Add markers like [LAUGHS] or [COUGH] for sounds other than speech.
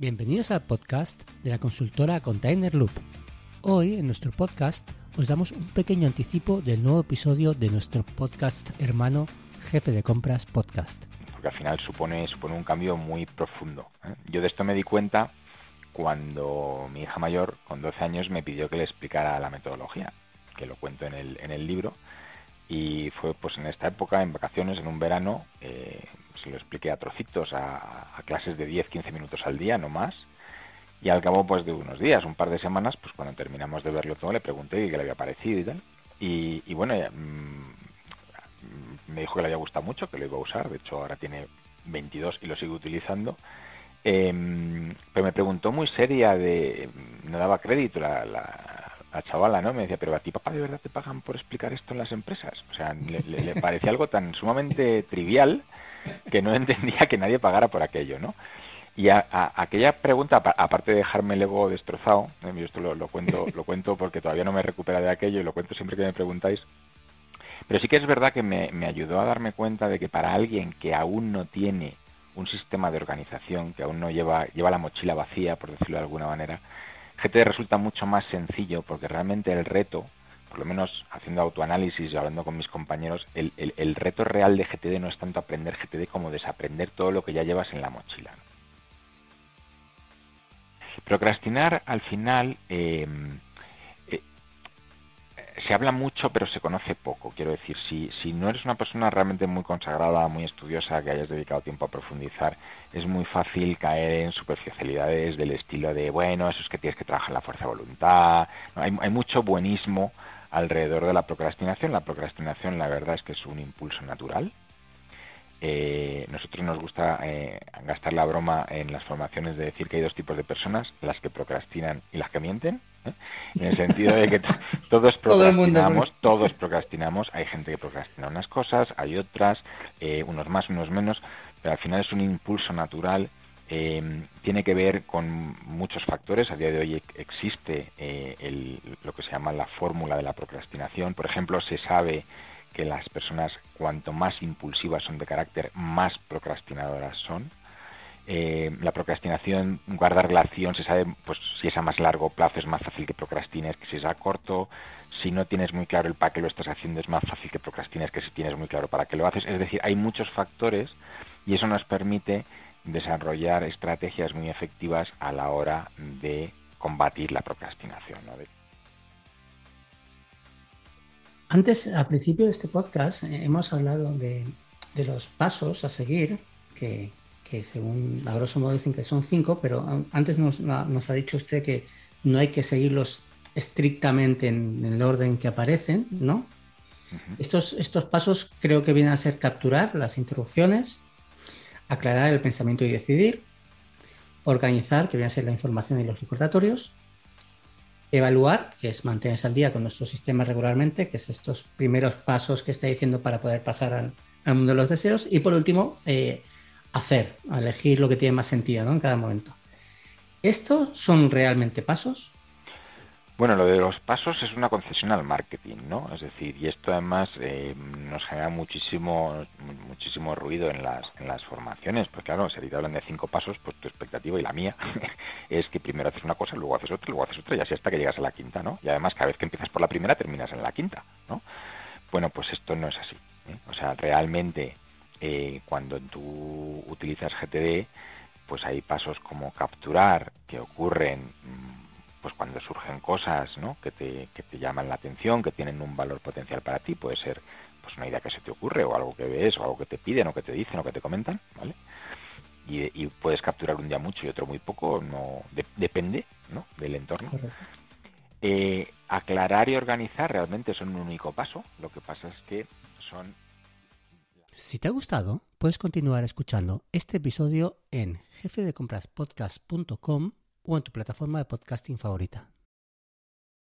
Bienvenidos al podcast de la consultora Container Loop. Hoy en nuestro podcast os damos un pequeño anticipo del nuevo episodio de nuestro podcast hermano Jefe de Compras Podcast. Porque al final supone, supone un cambio muy profundo. ¿eh? Yo de esto me di cuenta cuando mi hija mayor, con 12 años, me pidió que le explicara la metodología, que lo cuento en el, en el libro. Y fue pues en esta época, en vacaciones, en un verano, eh, se lo expliqué a trocitos, a, clases de 10-15 minutos al día, no más. Y al cabo pues de unos días, un par de semanas, pues cuando terminamos de verlo todo, le pregunté qué le había parecido y tal. Y, bueno, mm, me dijo que le había gustado mucho, que lo iba a usar. De hecho, ahora tiene 22 y lo sigue utilizando. Em, pero me preguntó muy seria de... No daba crédito la, la, chavala, ¿no? Me decía, pero a ti, papá, ¿de verdad te pagan por explicar esto en las empresas? O sea, le, parecía algo tan sumamente trivial que no [LAUGHS] entendía que nadie pagara por aquello, ¿no? Y a, aquella pregunta, aparte de dejarme el ego destrozado, ¿eh? yo esto lo, cuento, lo cuento porque todavía no me recupera de aquello y lo cuento siempre que me preguntáis, pero sí que es verdad que me, ayudó a darme cuenta de que para alguien que aún no tiene un sistema de organización, que aún no lleva, lleva la mochila vacía, por decirlo de alguna manera, GT resulta mucho más sencillo porque realmente el reto por lo menos haciendo autoanálisis y hablando con mis compañeros, el, reto real de GTD no es tanto aprender GTD como desaprender todo lo que ya llevas en la mochila. Procrastinar al final eh, se habla mucho pero se conoce poco. Quiero decir, si, si no eres una persona realmente muy consagrada, muy estudiosa, que hayas dedicado tiempo a profundizar, es muy fácil caer en superficialidades del estilo de, bueno, eso es que tienes que trabajar la fuerza de voluntad. hay, hay mucho buenismo alrededor de la procrastinación. La procrastinación, la verdad es que es un impulso natural. Eh, nosotros nos gusta eh, gastar la broma en las formaciones de decir que hay dos tipos de personas, las que procrastinan y las que mienten, ¿eh? en el sentido de que [LAUGHS] todos procrastinamos, todos procrastinamos, hay gente que procrastina unas cosas, hay otras, unos más, unos menos, pero al final es un impulso natural eh, tiene que ver con muchos factores. A día de hoy existe eh, lo que se llama la fórmula de la procrastinación. Por ejemplo, se sabe que las personas cuanto más impulsivas son de carácter, más procrastinadoras son. Eh, la procrastinación guarda relación, se sabe pues si es a más largo plazo es más fácil que procrastines que si es a corto, si no tienes muy claro el para qué lo estás haciendo es más fácil que procrastines que si tienes muy claro para qué lo haces. Es decir, hay muchos factores y eso nos permite desarrollar estrategias muy efectivas a la hora de combatir la procrastinación. Antes, al principio de este podcast, eh, hemos hablado de, los pasos a seguir, que, según a grosso modo dicen que son cinco, pero antes nos, ha dicho usted que no hay que seguirlos estrictamente en, el orden que aparecen, ¿no? estos, estos pasos creo que vienen a ser capturar las interrupciones, aclarar el pensamiento y decidir, organizar, que viene a ser la información y los recordatorios, evaluar, que es mantenerse al día con nuestro sistema regularmente, que es estos primeros pasos que está diciendo para poder pasar al, mundo de los deseos, y por último, eh, hacer, elegir lo que tiene más sentido en cada momento. ¿Estos son realmente pasos? Bueno, lo de los pasos es una concesión al marketing, ¿no? Es decir, y esto además eh, nos genera muchísimo muchísimo ruido en las, en las formaciones, pues claro, si te hablan de cinco pasos, pues tu expectativa y la mía es que primero haces una cosa, luego haces otra, luego haces otra y así hasta que llegas a la quinta, ¿no? Y además cada vez que empiezas por la primera terminas en la quinta, ¿no? Bueno, pues esto no es así. ¿eh? O sea, realmente eh, cuando tú utilizas GTD, pues hay pasos como capturar que ocurren mm, pues cuando surgen cosas ¿no? que, te, que te llaman la atención, que tienen un valor potencial para ti, puede ser pues una idea que se te ocurre o algo que ves o algo que te piden o que te dicen o que te comentan, ¿vale? Y, puedes capturar un día mucho y otro muy poco, no depende ¿no? del entorno. Eh, aclarar y organizar realmente son un único paso, lo que pasa es que son... Si te ha gustado, puedes continuar escuchando este episodio en jefedecompraspodcast.com o en tu plataforma de podcasting favorita.